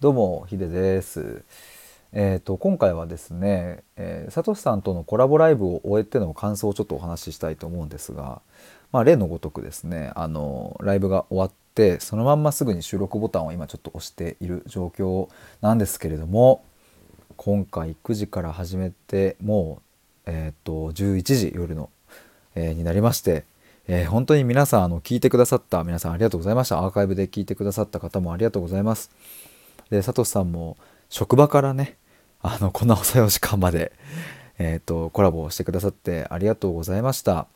どうもヒデです。えっ、と今回はですね、えー、サトシさんとのコラボライブを終えての感想をちょっとお話ししたいと思うんですが、まあ例のごとくですね、あのライブが終わってそのまんますぐに収録ボタンを今ちょっと押している状況なんですけれども、今回9時から始めてもうえっ、と11時夜の、えーになりまして。えー本当に皆さんあの聞いてくださった皆さんありがとうございましたアーカイブで聞いてくださった方もありがとうございますでサトシさんも職場からねあのこんな遅いお時間まで、えー、とコラボをしてくださってありがとうございました。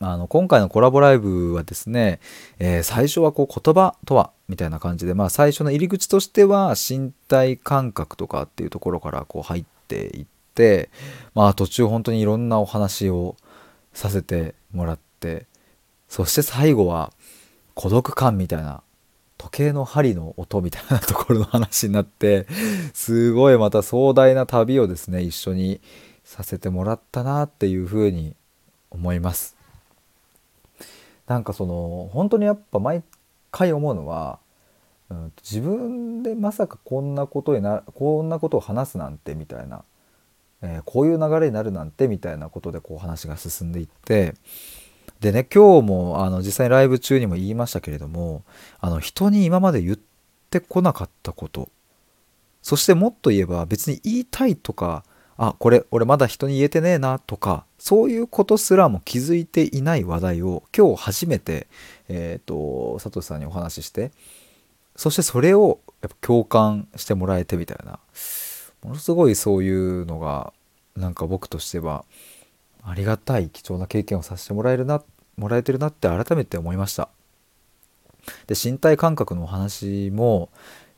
あの今回のコラボライブはですね、えー最初はこう言葉とはみたいな感じで、まあ、最初の入り口としては身体感覚とかっていうところからこう入っていって、まあ、途中本当にいろんなお話をさせてもらってそして最後は孤独感みたいな時計の針の音みたいなところの話になってすごいまた壮大な旅をですね一緒にさせてもらったなっていうふうに思います。なんかその本当にやっぱ毎回思うのは、うん、自分でまさかこんなことになこんなことを話すなんてみたいな、えーこういう流れになるなんてみたいなことでこう話が進んでいってでね今日もあの実際にライブ中にも言いましたけれどもあの人に今まで言ってこなかったこと。そしてもっと言えば別に言いたいとかあこれ俺まだ人に言えてねえなとかそういうことすらも気づいていない話題を今日初めてえっ、とサトシさんにお話ししてそしてそれをやっぱ共感してもらえてみたいな。ものすごいそういうのがなんか僕としてはありがたい貴重な経験をさせてもらえるなっもらえてるなって改めて思いました。で身体感覚のお話も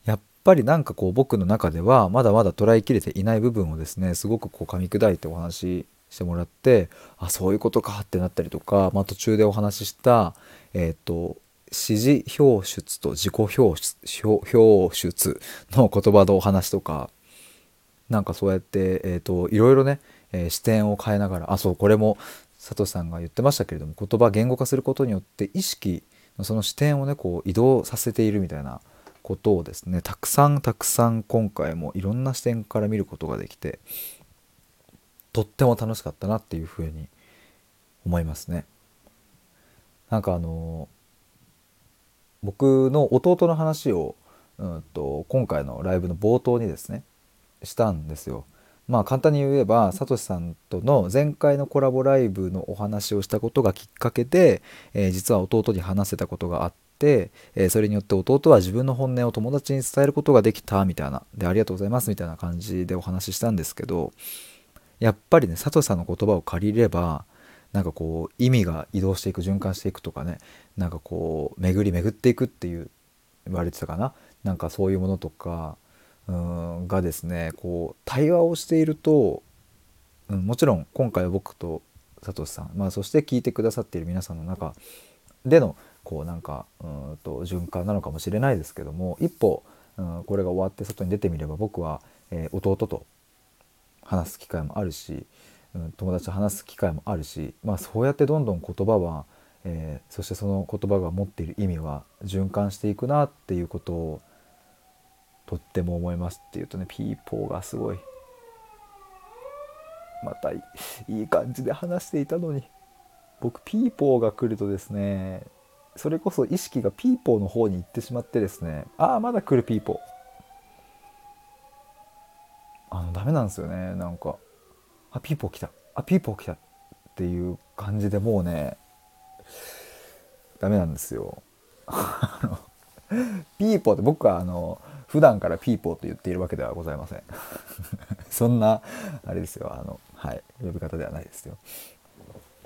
やっぱりなんかこう僕の中ではまだまだ捉えきれていない部分をですねすごくこう噛み砕いてお話ししてもらってあそういうことかってなったりとか、まあ、途中でお話ししたえっ、と指示表出と自己表出表出の言葉のお話とかなんかそうやって、えー、といろいろね、えー視点を変えながらあそうこれも佐藤さんが言ってましたけれども言葉言語化することによって意識のその視点をねこう移動させているみたいなことをですねたくさんたくさん今回もいろんな視点から見ることができてとっても楽しかったなっていうふうに思いますね。なんかあの僕の弟の話を、うん、と今回のライブの冒頭にですねしたんですよ。まあ簡単に言えばサトシさんとの前回のコラボライブのお話をしたことがきっかけで、えー実は弟に話せたことがあって、えーそれによって弟は自分の本音を友達に伝えることができたみたいな。でありがとうございますみたいな感じでお話ししたんですけどやっぱりねサトシさんの言葉を借りればなんかこう意味が移動していく循環していくとかねなんかこう巡り巡っていくっていう言われてたかな。なんかそういうものとかうんがですねこう対話をしていると、うん、もちろん今回は僕とサトシさん、まあ、そして聞いてくださっている皆さんの中でのこうなんかうんと循環なのかもしれないですけども一歩、うん、これが終わって外に出てみれば僕は、えー弟と話す機会もあるし、うん、友達と話す機会もあるし、まあ、そうやってどんどん言葉は、えーそしてその言葉が持っている意味は循環していくなっていうことをとっても思いますっていうとねピーポーがすごいまたいい感じで話していたのに。僕ピーポーが来るとですねそれこそ意識がピーポーの方に行ってしまってですねああまだ来るピーポー。あのダメなんですよねなんか。あピーポー来た。あピーポー来た。っていう感じでもうねダメなんですよ。あのピーポーって僕はあの普段からピーポーと言っているわけではございません。そんなあれですよ。あのはい。呼び方ではないですよ。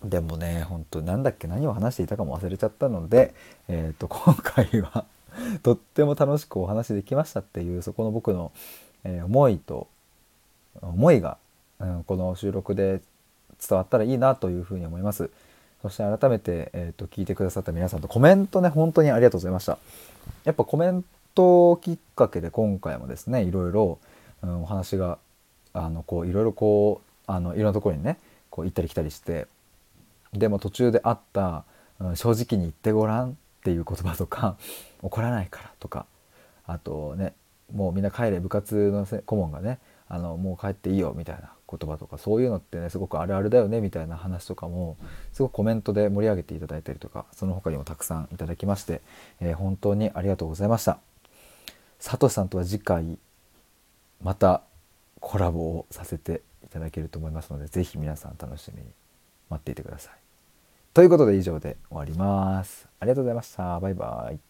でもね本当なんだっけ何を話していたかも忘れちゃったので、えー、と今回は とっても楽しくお話できましたっていうそこの僕の、えー思いと思いが、うん、この収録で伝わったらいいなというふうに思います。そして改めて、えー、と聞いてくださった皆さんとコメントね本当にありがとうございました。やっぱコメントきっかけで今回もですねいろいろ、うん、お話があのこういろいろこうあのいろんなところにねこう行ったり来たりしてでも途中であった、正直に言ってごらんっていう言葉とか 怒らないからとかあとねもうみんな帰れ部活の顧問がねあのもう帰っていいよみたいな言葉とかそういうのってねすごくあるあるだよねみたいな話とかもすごくコメントで盛り上げていただいたりとかその他にもたくさんいただきまして、えー、本当にありがとうございました。サトシさんとは次回またコラボをさせていただけると思いますので是非皆さん楽しみに待っていてください。ということで以上で終わります。ありがとうございました。バイバイ。